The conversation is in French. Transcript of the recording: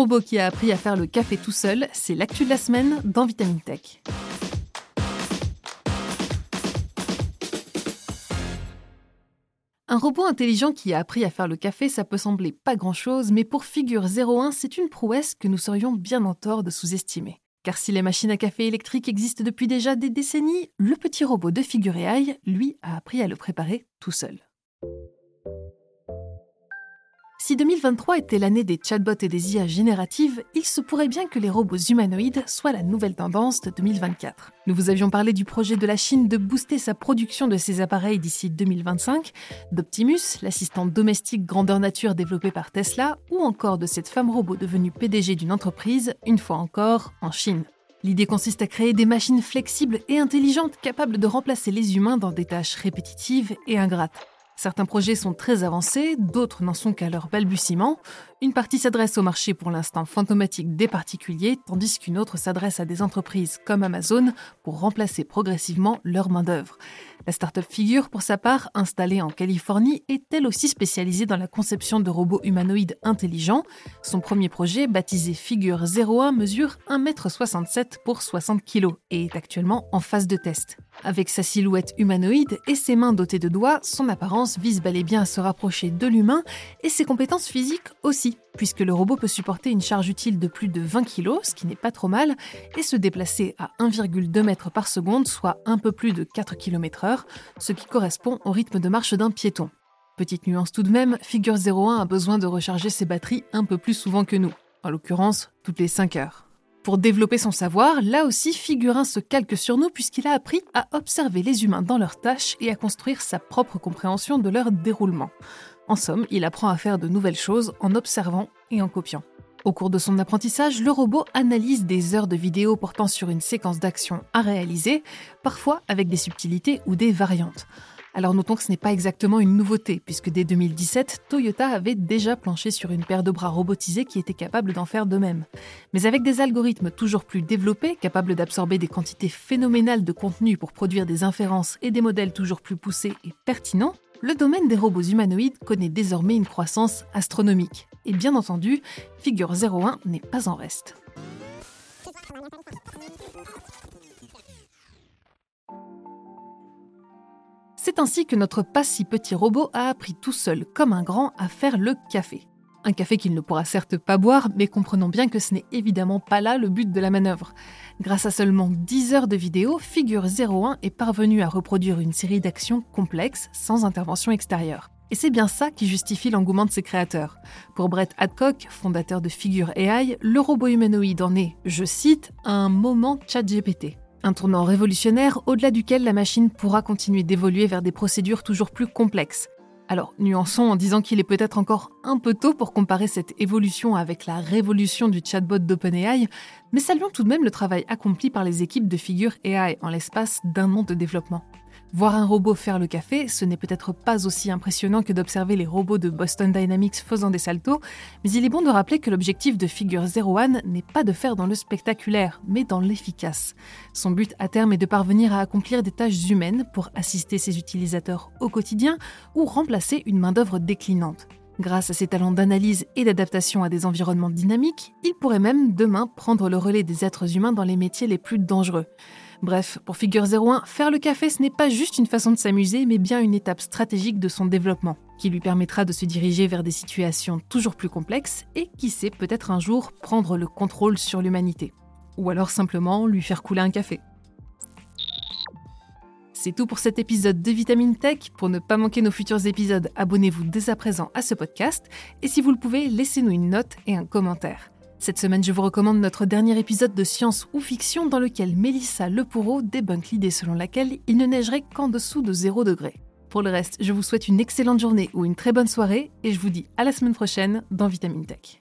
robot qui a appris à faire le café tout seul, c'est l'actu de la semaine dans Vitamine Tech. Un robot intelligent qui a appris à faire le café, ça peut sembler pas grand-chose, mais pour Figure 01, c'est une prouesse que nous serions bien en tort de sous-estimer. Car si les machines à café électriques existent depuis déjà des décennies, le petit robot de Figure AI, lui, a appris à le préparer tout seul. Si 2023 était l'année des chatbots et des IA génératives, il se pourrait bien que les robots humanoïdes soient la nouvelle tendance de 2024. Nous vous avions parlé du projet de la Chine de booster sa production de ces appareils d'ici 2025, d'Optimus, l'assistante domestique grandeur nature développée par Tesla, ou encore de cette femme robot devenue PDG d'une entreprise, une fois encore en Chine. L'idée consiste à créer des machines flexibles et intelligentes capables de remplacer les humains dans des tâches répétitives et ingrates. Certains projets sont très avancés, d'autres n'en sont qu'à leur balbutiement. Une partie s'adresse au marché pour l'instant fantomatique des particuliers, tandis qu'une autre s'adresse à des entreprises comme Amazon pour remplacer progressivement leur main-d'œuvre. La start-up Figure, pour sa part, installée en Californie, est elle aussi spécialisée dans la conception de robots humanoïdes intelligents. Son premier projet, baptisé Figure 01, mesure 1m67 pour 60 kg et est actuellement en phase de test. Avec sa silhouette humanoïde et ses mains dotées de doigts, son apparence vise bel et bien à se rapprocher de l'humain et ses compétences physiques aussi, puisque le robot peut supporter une charge utile de plus de 20 kg, ce qui n'est pas trop mal, et se déplacer à 1,2 m par seconde, soit un peu plus de 4 km/h, ce qui correspond au rythme de marche d'un piéton. Petite nuance tout de même, Figure 01 a besoin de recharger ses batteries un peu plus souvent que nous, en l'occurrence toutes les 5 heures. Pour développer son savoir, là aussi Figurin se calque sur nous puisqu'il a appris à observer les humains dans leurs tâches et à construire sa propre compréhension de leur déroulement. En somme, il apprend à faire de nouvelles choses en observant et en copiant. Au cours de son apprentissage, le robot analyse des heures de vidéo portant sur une séquence d'action à réaliser, parfois avec des subtilités ou des variantes. Alors notons que ce n'est pas exactement une nouveauté, puisque dès 2017, Toyota avait déjà planché sur une paire de bras robotisés qui était capable d'en faire de même. Mais avec des algorithmes toujours plus développés, capables d'absorber des quantités phénoménales de contenu pour produire des inférences et des modèles toujours plus poussés et pertinents, le domaine des robots humanoïdes connaît désormais une croissance astronomique. Et bien entendu, Figure 01 n'est pas en reste. C'est ainsi que notre pas si petit robot a appris tout seul, comme un grand, à faire le café. Un café qu'il ne pourra certes pas boire, mais comprenons bien que ce n'est évidemment pas là le but de la manœuvre. Grâce à seulement 10 heures de vidéo, Figure 01 est parvenu à reproduire une série d'actions complexes sans intervention extérieure. Et c'est bien ça qui justifie l'engouement de ses créateurs. Pour Brett Hadcock, fondateur de Figure AI, le robot humanoïde en est, je cite, un moment chat GPT. Un tournant révolutionnaire au-delà duquel la machine pourra continuer d'évoluer vers des procédures toujours plus complexes. Alors, nuançons en disant qu'il est peut-être encore un peu tôt pour comparer cette évolution avec la révolution du chatbot d'OpenAI, mais saluons tout de même le travail accompli par les équipes de Figure AI en l'espace d'un an de développement. Voir un robot faire le café, ce n'est peut-être pas aussi impressionnant que d'observer les robots de Boston Dynamics faisant des saltos, mais il est bon de rappeler que l'objectif de Figure 01 n'est pas de faire dans le spectaculaire, mais dans l'efficace. Son but à terme est de parvenir à accomplir des tâches humaines pour assister ses utilisateurs au quotidien ou remplacer une main-d'œuvre déclinante. Grâce à ses talents d'analyse et d'adaptation à des environnements dynamiques, il pourrait même demain prendre le relais des êtres humains dans les métiers les plus dangereux. Bref, pour Figure 01, faire le café, ce n'est pas juste une façon de s'amuser, mais bien une étape stratégique de son développement, qui lui permettra de se diriger vers des situations toujours plus complexes et qui sait peut-être un jour prendre le contrôle sur l'humanité. Ou alors simplement lui faire couler un café. C'est tout pour cet épisode de Vitamine Tech. Pour ne pas manquer nos futurs épisodes, abonnez-vous dès à présent à ce podcast et si vous le pouvez, laissez-nous une note et un commentaire. Cette semaine, je vous recommande notre dernier épisode de Science ou Fiction dans lequel Mélissa Lepoureau débunk l'idée selon laquelle il ne neigerait qu'en dessous de 0 degré. Pour le reste, je vous souhaite une excellente journée ou une très bonne soirée et je vous dis à la semaine prochaine dans Vitamine Tech.